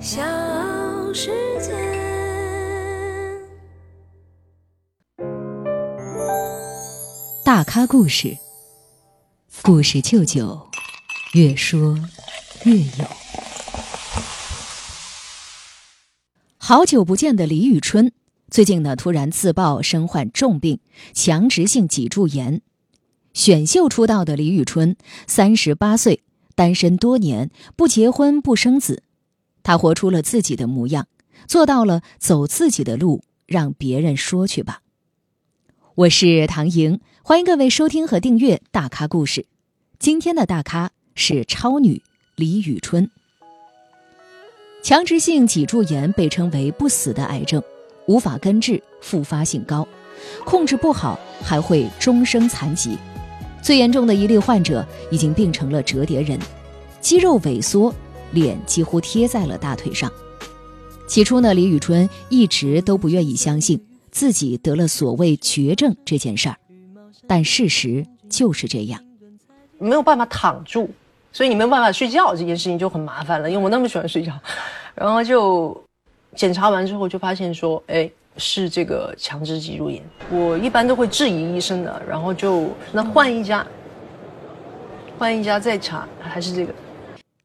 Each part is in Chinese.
小世界。大咖故事，故事舅舅，越说越有。好久不见的李宇春，最近呢突然自曝身患重病，强直性脊柱炎。选秀出道的李宇春，三十八岁，单身多年，不结婚不生子。他活出了自己的模样，做到了走自己的路，让别人说去吧。我是唐莹，欢迎各位收听和订阅《大咖故事》。今天的大咖是超女李宇春。强直性脊柱炎被称为不死的癌症，无法根治，复发性高，控制不好还会终生残疾。最严重的一例患者已经病成了折叠人，肌肉萎缩，脸几乎贴在了大腿上。起初呢，李宇春一直都不愿意相信自己得了所谓绝症这件事儿，但事实就是这样。没有办法躺住，所以你没有办法睡觉，这件事情就很麻烦了。因为我那么喜欢睡觉，然后就检查完之后就发现说，哎。是这个强直脊柱炎，我一般都会质疑医生的，然后就那换一家，换一家再查，还是这个。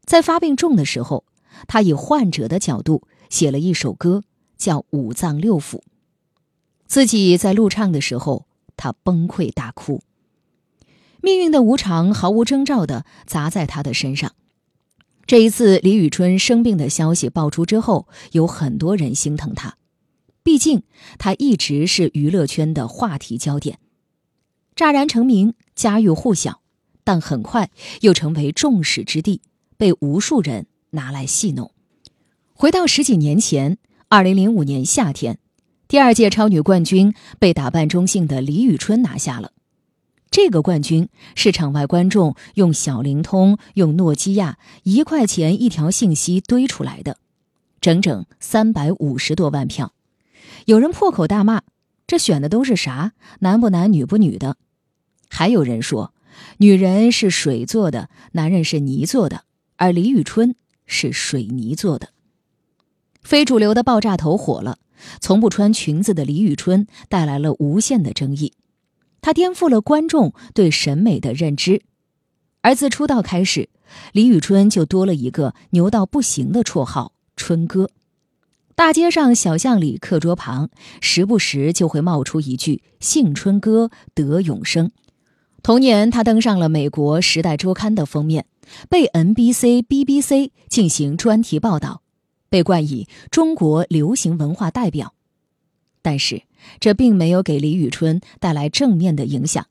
在发病重的时候，他以患者的角度写了一首歌，叫《五脏六腑》。自己在录唱的时候，他崩溃大哭。命运的无常毫无征兆的砸在他的身上。这一次，李宇春生病的消息爆出之后，有很多人心疼他。毕竟，他一直是娱乐圈的话题焦点，乍然成名，家喻户晓，但很快又成为众矢之的，被无数人拿来戏弄。回到十几年前，二零零五年夏天，第二届超女冠军被打扮中性的李宇春拿下了。这个冠军是场外观众用小灵通、用诺基亚一块钱一条信息堆出来的，整整三百五十多万票。有人破口大骂：“这选的都是啥？男不男女不女的？”还有人说：“女人是水做的，男人是泥做的，而李宇春是水泥做的。”非主流的爆炸头火了，从不穿裙子的李宇春带来了无限的争议，她颠覆了观众对审美的认知。而自出道开始，李宇春就多了一个牛到不行的绰号“春哥”。大街上、小巷里、课桌旁，时不时就会冒出一句“幸春哥得永生”。同年，他登上了美国《时代周刊》的封面，被 NBC、BBC 进行专题报道，被冠以“中国流行文化代表”。但是，这并没有给李宇春带来正面的影响，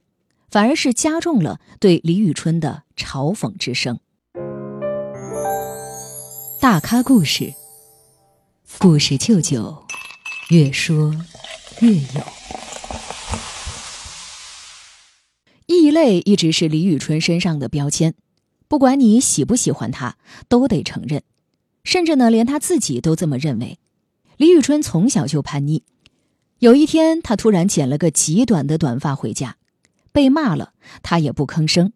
反而是加重了对李宇春的嘲讽之声。大咖故事。故事舅舅，越说越有。异类一直是李宇春身上的标签，不管你喜不喜欢他，都得承认。甚至呢，连他自己都这么认为。李宇春从小就叛逆，有一天，他突然剪了个极短的短发回家，被骂了，他也不吭声。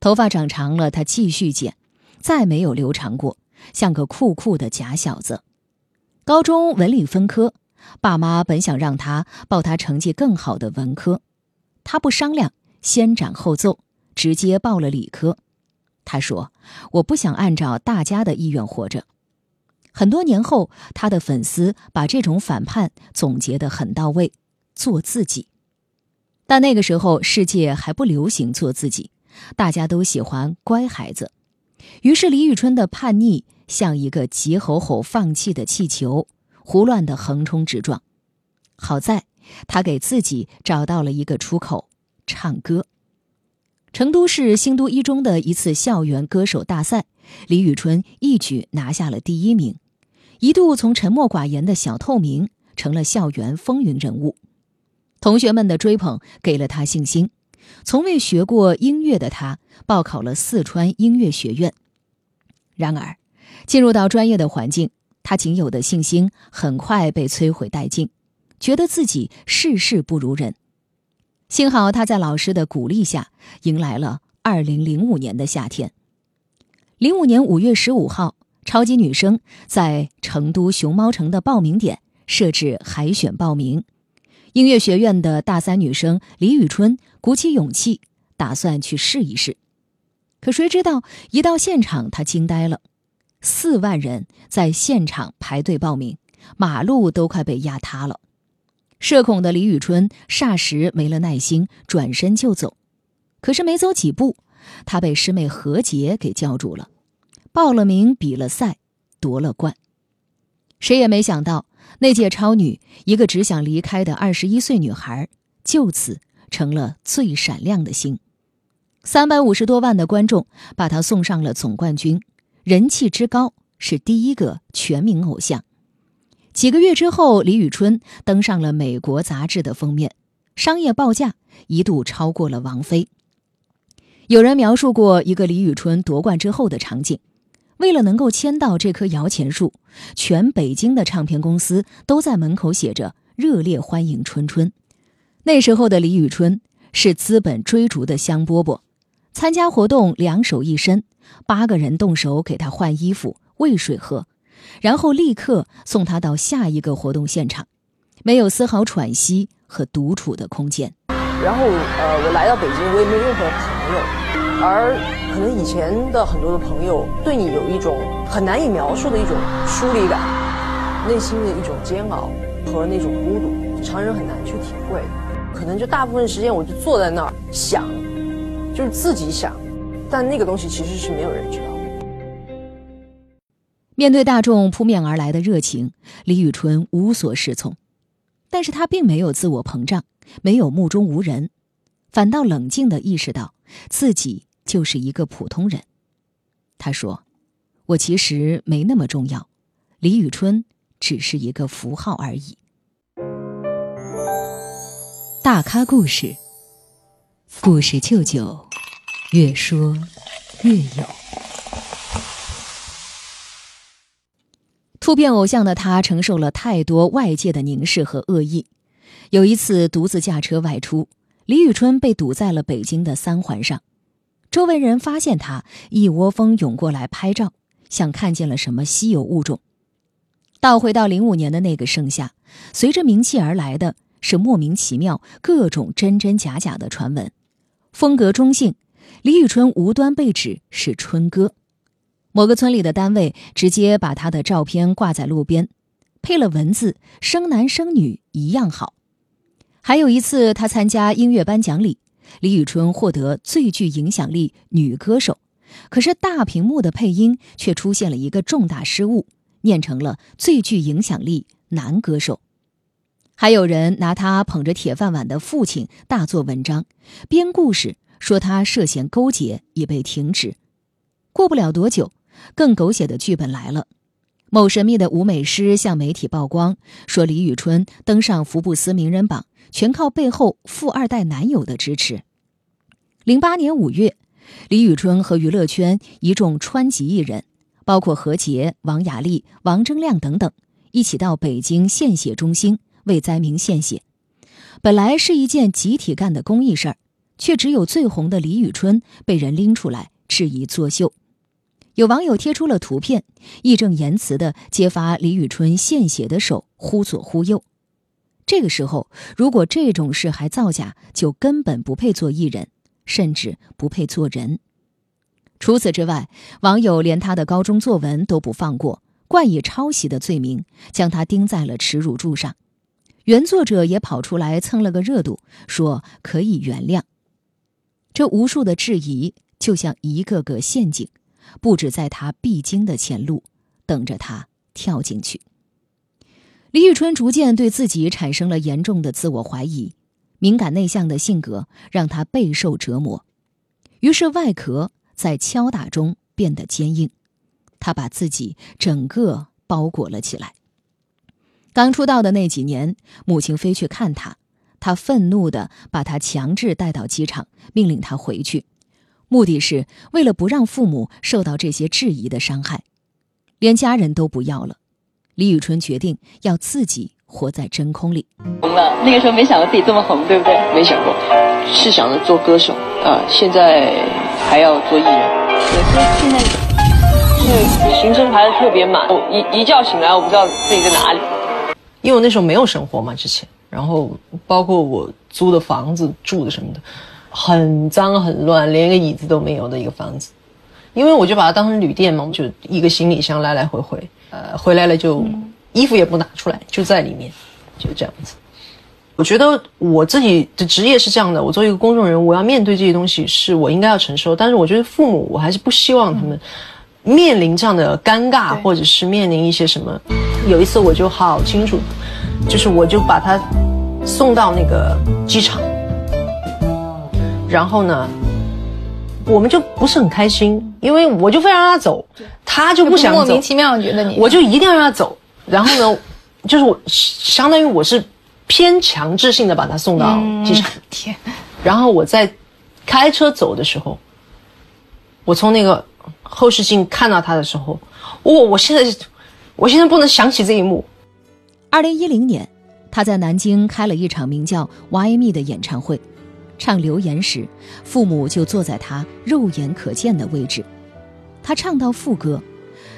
头发长长了，他继续剪，再没有留长过，像个酷酷的假小子。高中文理分科，爸妈本想让他报他成绩更好的文科，他不商量，先斩后奏，直接报了理科。他说：“我不想按照大家的意愿活着。”很多年后，他的粉丝把这种反叛总结得很到位：做自己。但那个时候，世界还不流行做自己，大家都喜欢乖孩子。于是，李宇春的叛逆。像一个急吼吼放气的气球，胡乱的横冲直撞。好在，他给自己找到了一个出口——唱歌。成都市新都一中的一次校园歌手大赛，李宇春一举拿下了第一名，一度从沉默寡言的小透明成了校园风云人物。同学们的追捧给了他信心。从未学过音乐的他，报考了四川音乐学院。然而，进入到专业的环境，他仅有的信心很快被摧毁殆尽，觉得自己事事不如人。幸好他在老师的鼓励下，迎来了2005年的夏天。05年5月15号，超级女声在成都熊猫城的报名点设置海选报名。音乐学院的大三女生李宇春鼓起勇气，打算去试一试。可谁知道，一到现场，她惊呆了：四万人在现场排队报名，马路都快被压塌了。社恐的李宇春霎时没了耐心，转身就走。可是没走几步，她被师妹何洁给叫住了。报了名，比了赛，夺了冠。谁也没想到，那届超女，一个只想离开的二十一岁女孩，就此成了最闪亮的星。三百五十多万的观众把她送上了总冠军，人气之高，是第一个全民偶像。几个月之后，李宇春登上了美国杂志的封面，商业报价一度超过了王菲。有人描述过一个李宇春夺冠之后的场景：为了能够签到这棵摇钱树，全北京的唱片公司都在门口写着“热烈欢迎春春”。那时候的李宇春是资本追逐的香饽饽，参加活动两手一伸，八个人动手给他换衣服、喂水喝。然后立刻送他到下一个活动现场，没有丝毫喘息和独处的空间。然后，呃，我来到北京，我也没有任何朋友，而可能以前的很多的朋友对你有一种很难以描述的一种疏离感，内心的一种煎熬和那种孤独，常人很难去体会。可能就大部分时间我就坐在那儿想，就是自己想，但那个东西其实是没有人知道。面对大众扑面而来的热情，李宇春无所适从，但是她并没有自我膨胀，没有目中无人，反倒冷静地意识到自己就是一个普通人。她说：“我其实没那么重要，李宇春只是一个符号而已。”大咖故事，故事舅舅，越说越有。突变偶像的他承受了太多外界的凝视和恶意。有一次独自驾车外出，李宇春被堵在了北京的三环上。周围人发现他，一窝蜂涌过来拍照，像看见了什么稀有物种。倒回到零五年的那个盛夏，随着名气而来的是莫名其妙、各种真真假假的传闻。风格中性，李宇春无端被指是春哥。某个村里的单位直接把他的照片挂在路边，配了文字“生男生女一样好”。还有一次，他参加音乐颁奖礼，李宇春获得最具影响力女歌手，可是大屏幕的配音却出现了一个重大失误，念成了最具影响力男歌手。还有人拿他捧着铁饭碗的父亲大做文章，编故事说他涉嫌勾结，已被停职。过不了多久。更狗血的剧本来了，某神秘的舞美师向媒体曝光，说李宇春登上福布斯名人榜，全靠背后富二代男友的支持。零八年五月，李宇春和娱乐圈一众川籍艺人，包括何洁、王雅莉、王铮亮等等，一起到北京献血中心为灾民献血。本来是一件集体干的公益事儿，却只有最红的李宇春被人拎出来质疑作秀。有网友贴出了图片，义正言辞地揭发李宇春献血的手忽左忽右。这个时候，如果这种事还造假，就根本不配做艺人，甚至不配做人。除此之外，网友连他的高中作文都不放过，冠以抄袭的罪名，将他钉在了耻辱柱上。原作者也跑出来蹭了个热度，说可以原谅。这无数的质疑，就像一个个陷阱。布置在他必经的前路，等着他跳进去。李宇春逐渐对自己产生了严重的自我怀疑，敏感内向的性格让他备受折磨，于是外壳在敲打中变得坚硬，他把自己整个包裹了起来。刚出道的那几年，母亲飞去看他，他愤怒地把他强制带到机场，命令他回去。目的是为了不让父母受到这些质疑的伤害，连家人都不要了。李宇春决定要自己活在真空里。红了，那个时候没想过自己这么红，对不对？没想过，是想着做歌手啊，现在还要做艺人。对，所以现在是行程排的特别满，我一一觉醒来，我不知道自己在哪里。因为我那时候没有生活嘛，之前，然后包括我租的房子住的什么的，很脏很乱，连一个椅子都没有的一个房子。因为我就把它当成旅店嘛，就一个行李箱来来回回，呃，回来了就衣服也不拿出来，就在里面，就这样子。我觉得我自己的职业是这样的，我作为一个公众人物，我要面对这些东西是我应该要承受。但是我觉得父母，我还是不希望他们面临这样的尴尬，或者是面临一些什么。有一次我就好清楚，就是我就把他送到那个机场，然后呢，我们就不是很开心，因为我就非常让他走，他就不想走，莫名其妙觉得你，我就一定要让他走。然后呢，就是我相当于我是。偏强制性的把他送到机场，天！然后我在开车走的时候，我从那个后视镜看到他的时候，我我现在我现在不能想起这一幕。二零一零年，他在南京开了一场名叫《Why Me》的演唱会，唱《留言》时，父母就坐在他肉眼可见的位置。他唱到副歌，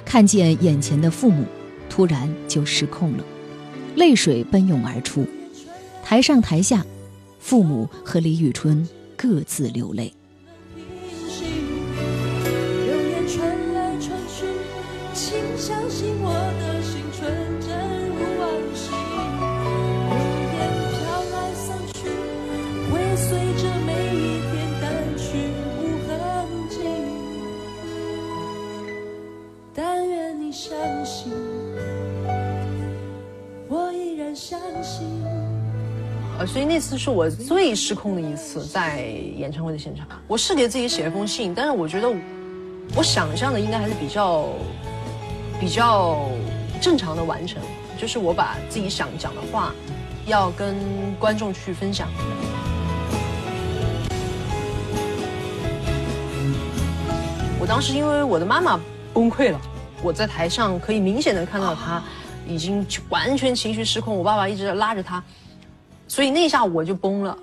看见眼前的父母，突然就失控了，泪水奔涌而出。台上台下，父母和李宇春各自流泪。所以那次是我最失控的一次，在演唱会的现场。我是给自己写了封信，但是我觉得，我想象的应该还是比较比较正常的完成，就是我把自己想讲的话，要跟观众去分享。我当时因为我的妈妈崩溃了，我在台上可以明显的看到她已经完全情绪失控，我爸爸一直拉着她。所以那一下我就崩了。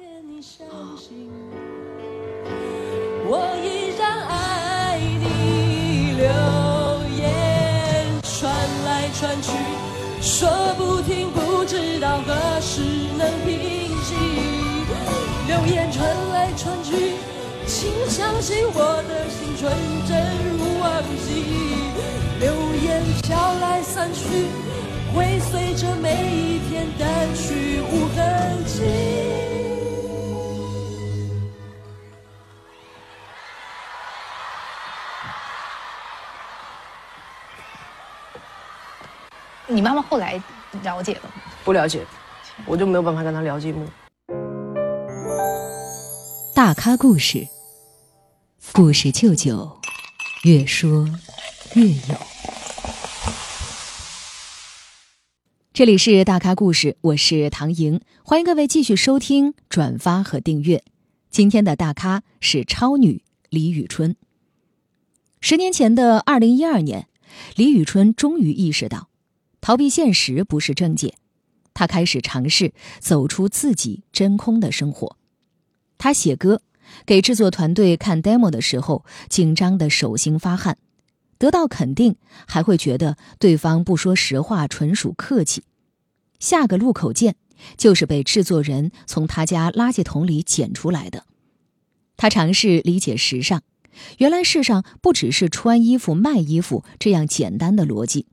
我依然爱你，流言传来传去，说不停，不知道何时能平息。流言传来传去，请相信我的心纯真如往昔。流言飘来散去。会随着每一天淡去无痕迹。你妈妈后来了解了吗？不了解，我就没有办法跟她聊这一幕。大咖故事，故事舅舅，越说越有。这里是大咖故事，我是唐莹，欢迎各位继续收听、转发和订阅。今天的大咖是超女李宇春。十年前的二零一二年，李宇春终于意识到，逃避现实不是正解，她开始尝试走出自己真空的生活。她写歌，给制作团队看 demo 的时候，紧张的手心发汗。得到肯定，还会觉得对方不说实话，纯属客气。下个路口见，就是被制作人从他家垃圾桶里捡出来的。他尝试理解时尚，原来世上不只是穿衣服、卖衣服这样简单的逻辑，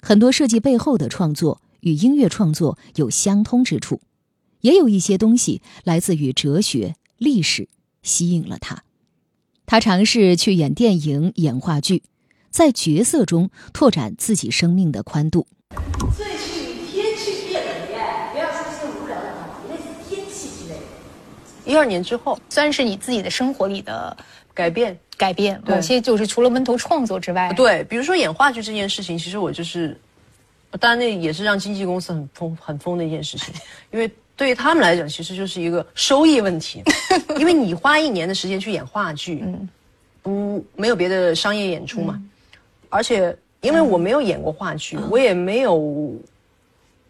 很多设计背后的创作与音乐创作有相通之处，也有一些东西来自于哲学、历史，吸引了他。他尝试去演电影、演话剧。在角色中拓展自己生命的宽度。最近天气变冷耶，不要说些无聊的话题，那是天气之类的。一二年之后，算是你自己的生活里的改变，改变某些就是除了闷头创作之外，对，比如说演话剧这件事情，其实我就是，当然那也是让经纪公司很疯很疯的一件事情，因为对于他们来讲，其实就是一个收益问题，因为你花一年的时间去演话剧，嗯，不没有别的商业演出嘛。而且，因为我没有演过话剧，我也没有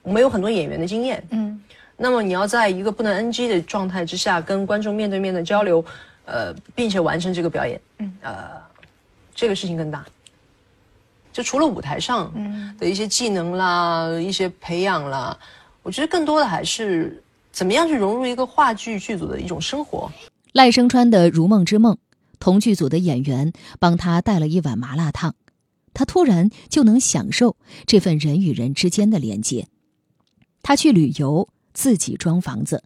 没有很多演员的经验。嗯，那么你要在一个不能 NG 的状态之下，跟观众面对面的交流，呃，并且完成这个表演，嗯，呃，这个事情更大。就除了舞台上的一些技能啦、一些培养啦，我觉得更多的还是怎么样去融入一个话剧剧组的一种生活。赖声川的《如梦之梦》，同剧组的演员帮他带了一碗麻辣烫，他突然就能享受这份人与人之间的连接。他去旅游，自己装房子，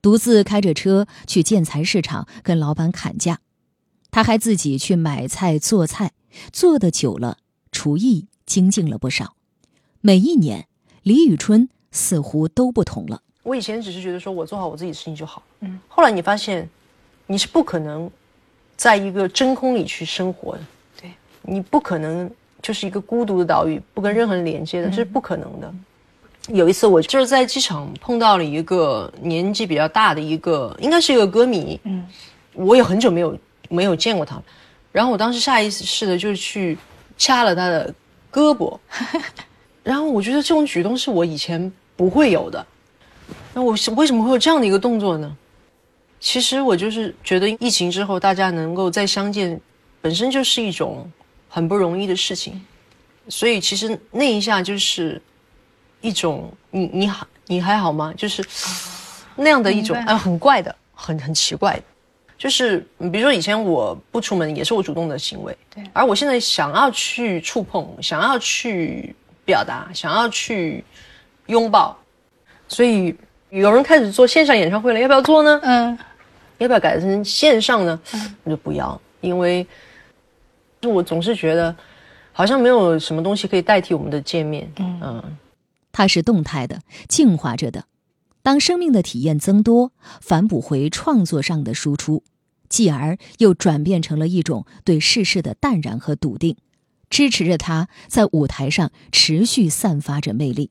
独自开着车去建材市场跟老板砍价。他还自己去买菜做菜，做的久了，厨艺精进了不少。每一年，李宇春似乎都不同了。我以前只是觉得说我做好我自己的事情就好，嗯。后来你发现，你是不可能在一个真空里去生活的，对你不可能就是一个孤独的岛屿，不跟任何人连接的，这是不可能的。有一次，我就是在机场碰到了一个年纪比较大的一个，应该是一个歌迷，嗯，我也很久没有没有见过他，然后我当时下意识的就去掐了他的胳膊，然后我觉得这种举动是我以前不会有的，那我为什么会有这样的一个动作呢？其实我就是觉得疫情之后大家能够再相见，本身就是一种很不容易的事情，所以其实那一下就是。一种你你好你还好吗？就是那样的一种呃很怪的很很奇怪的，就是比如说以前我不出门也是我主动的行为，对，而我现在想要去触碰，想要去表达，想要去拥抱，所以有人开始做线上演唱会了，要不要做呢？嗯，要不要改成线上呢？嗯，我就不要，因为就我总是觉得好像没有什么东西可以代替我们的见面，嗯。它是动态的，进化着的。当生命的体验增多，反哺回创作上的输出，继而又转变成了一种对世事的淡然和笃定，支持着他在舞台上持续散发着魅力。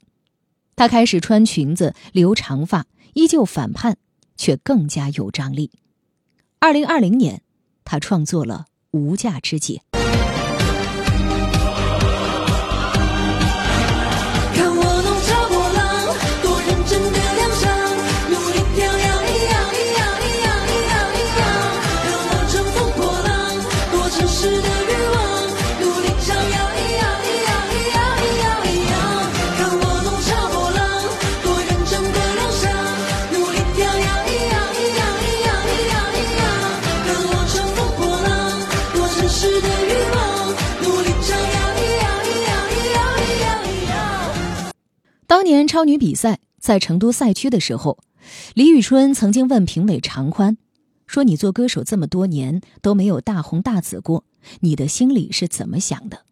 他开始穿裙子、留长发，依旧反叛，却更加有张力。二零二零年，他创作了《无价之姐》。当年超女比赛在成都赛区的时候，李宇春曾经问评委常宽：“说你做歌手这么多年都没有大红大紫过，你的心里是怎么想的？”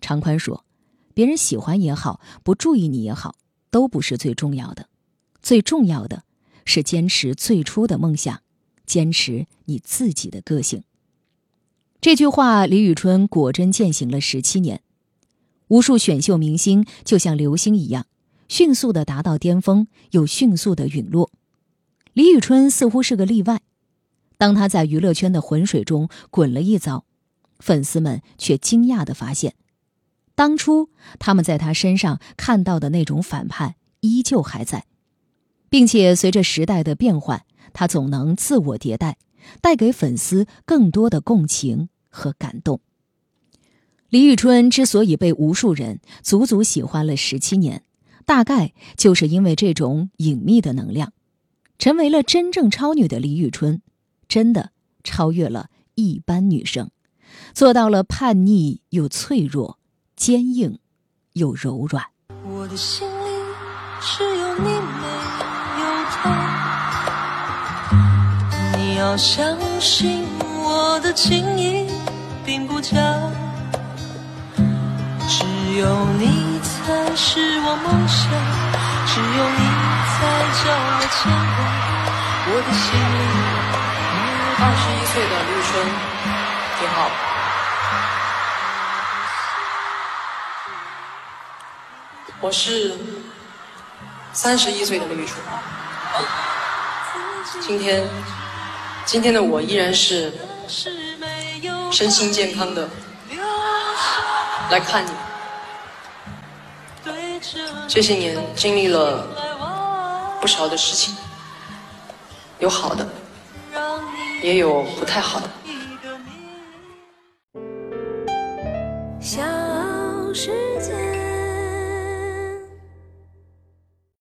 常宽说：“别人喜欢也好，不注意你也好，都不是最重要的，最重要的是坚持最初的梦想，坚持你自己的个性。”这句话，李宇春果真践行了十七年。无数选秀明星就像流星一样。迅速的达到巅峰，又迅速的陨落。李宇春似乎是个例外。当她在娱乐圈的浑水中滚了一遭，粉丝们却惊讶的发现，当初他们在她身上看到的那种反叛依旧还在，并且随着时代的变换，她总能自我迭代，带给粉丝更多的共情和感动。李宇春之所以被无数人足足喜欢了十七年。大概就是因为这种隐秘的能量，成为了真正超女的李宇春，真的超越了一般女生，做到了叛逆又脆弱，坚硬又柔软。我的心里只有你没有他，你要相信我的情意并不假，只有你。才是我梦想，只有你才叫我牵挂。我的心里二十一岁的绿春，挺好。我是三十一岁的绿春，今天今天的我依然是身心健康的来看你。这些年经历了不少的事情，有好的，也有不太好的。